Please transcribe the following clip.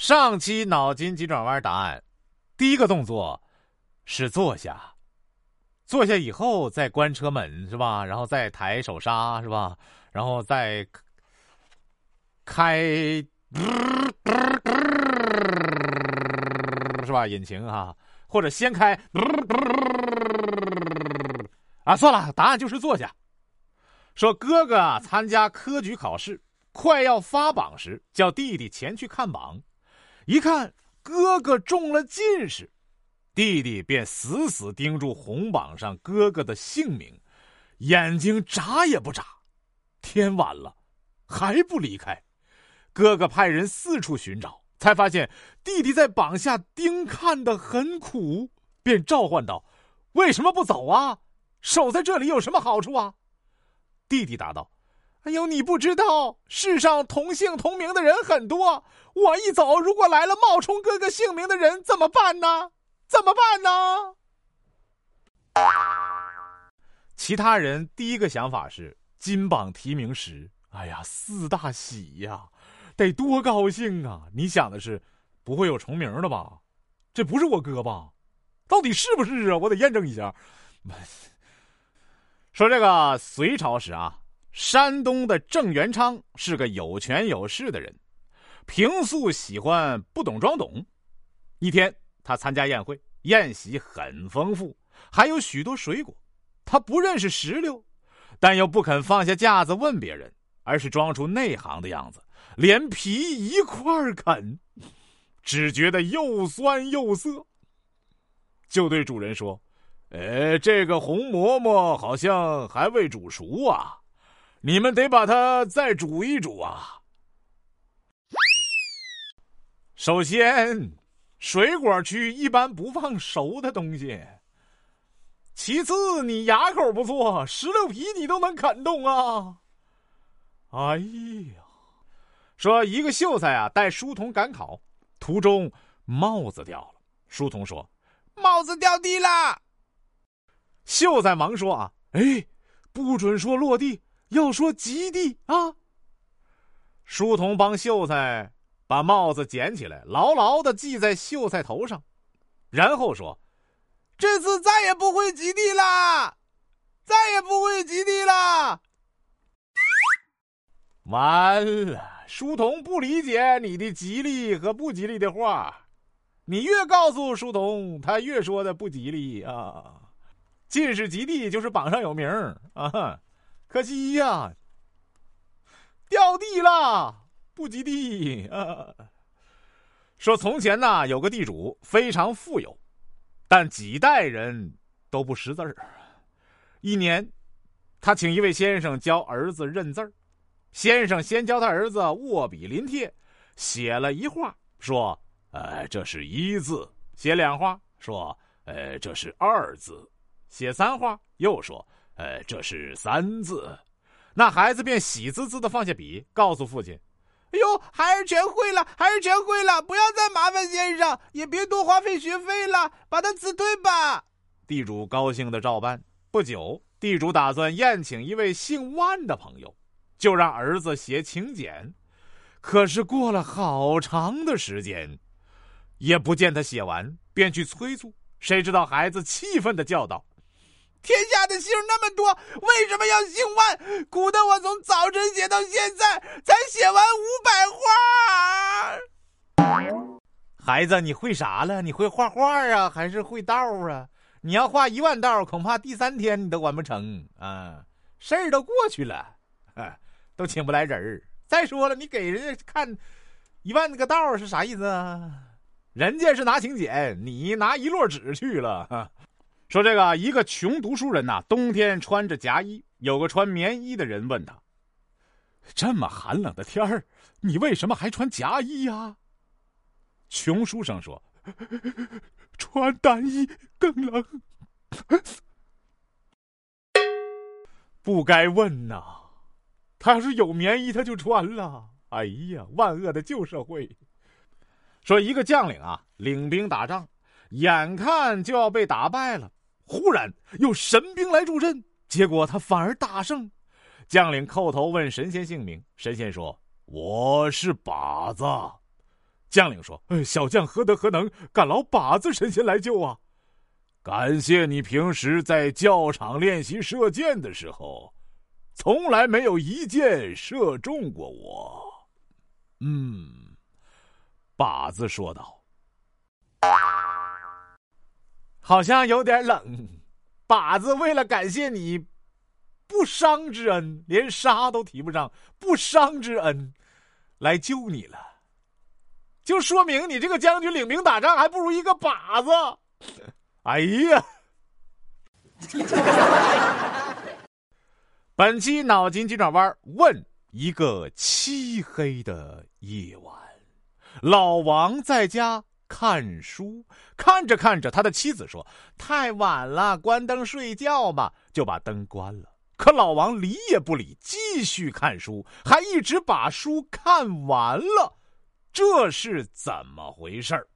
上期脑筋急转弯答案，第一个动作是坐下，坐下以后再关车门是吧？然后再抬手刹是吧？然后再开是吧？引擎啊，或者先开啊？算了，答案就是坐下。说哥哥，参加科举考试，快要发榜时，叫弟弟前去看榜。一看哥哥中了进士，弟弟便死死盯住红榜上哥哥的姓名，眼睛眨也不眨。天晚了，还不离开。哥哥派人四处寻找，才发现弟弟在榜下盯看的很苦，便召唤道：“为什么不走啊？守在这里有什么好处啊？”弟弟答道：“哎呦，你不知道，世上同姓同名的人很多。我一走，如果来了冒充哥哥姓名的人，怎么办呢？怎么办呢？”其他人第一个想法是金榜题名时，哎呀，四大喜呀，得多高兴啊！你想的是，不会有重名的吧？这不是我哥吧？到底是不是啊？我得验证一下。说这个隋朝时啊，山东的郑元昌是个有权有势的人，平素喜欢不懂装懂。一天，他参加宴会，宴席很丰富，还有许多水果。他不认识石榴，但又不肯放下架子问别人，而是装出内行的样子，连皮一块啃，只觉得又酸又涩，就对主人说。呃，这个红馍馍好像还未煮熟啊，你们得把它再煮一煮啊。首先，水果区一般不放熟的东西。其次，你牙口不错，石榴皮你都能啃动啊。哎呀，说一个秀才啊，带书童赶考，途中帽子掉了。书童说：“帽子掉地了。”秀才忙说：“啊，哎，不准说落地，要说吉地啊。”书童帮秀才把帽子捡起来，牢牢的系在秀才头上，然后说：“这次再也不会吉地啦，再也不会吉地啦。”完了，书童不理解你的吉利和不吉利的话，你越告诉书童，他越说的不吉利啊。进士及第就是榜上有名啊，可惜呀，掉地了，不及第啊。说从前呐，有个地主非常富有，但几代人都不识字儿。一年，他请一位先生教儿子认字儿。先生先教他儿子握笔临帖，写了一画，说：“呃，这是一字。”写两画，说：“呃，这是二字。”写三画，又说：“呃，这是三字。”那孩子便喜滋滋的放下笔，告诉父亲：“哎呦，孩儿全会了，孩儿全会了，不要再麻烦先生，也别多花费学费了，把他辞退吧。”地主高兴的照办。不久，地主打算宴请一位姓万的朋友，就让儿子写请柬。可是过了好长的时间，也不见他写完，便去催促。谁知道孩子气愤的叫道。天下的姓那么多，为什么要姓万？苦得我从早晨写到现在，才写完五百画。孩子，你会啥了？你会画画啊，还是会道啊？你要画一万道，恐怕第三天你都完不成啊！事儿都过去了，都请不来人儿。再说了，你给人家看一万个道是啥意思啊？人家是拿请柬，你拿一摞纸去了。说这个一个穷读书人呐，冬天穿着夹衣，有个穿棉衣的人问他：“这么寒冷的天儿，你为什么还穿夹衣呀？”穷书生说：“ 穿单衣更冷。”不该问呐，他要是有棉衣，他就穿了。哎呀，万恶的旧社会！说一个将领啊，领兵打仗，眼看就要被打败了。忽然有神兵来助阵，结果他反而大胜。将领叩头问神仙姓名，神仙说：“我是靶子。”将领说：“小将何德何能，敢劳靶子神仙来救啊！感谢你平时在教场练习射箭的时候，从来没有一箭射中过我。”嗯，靶子说道：“好像有点冷。”靶子为了感谢你不伤之恩，连杀都提不上不伤之恩，来救你了。就说明你这个将军领兵打仗还不如一个靶子。哎呀！本期脑筋急转弯问：一个漆黑的夜晚，老王在家看书，看着看着，他的妻子说：“太晚了，关灯睡觉吧。”就把灯关了。可老王理也不理，继续看书，还一直把书看完了。这是怎么回事儿？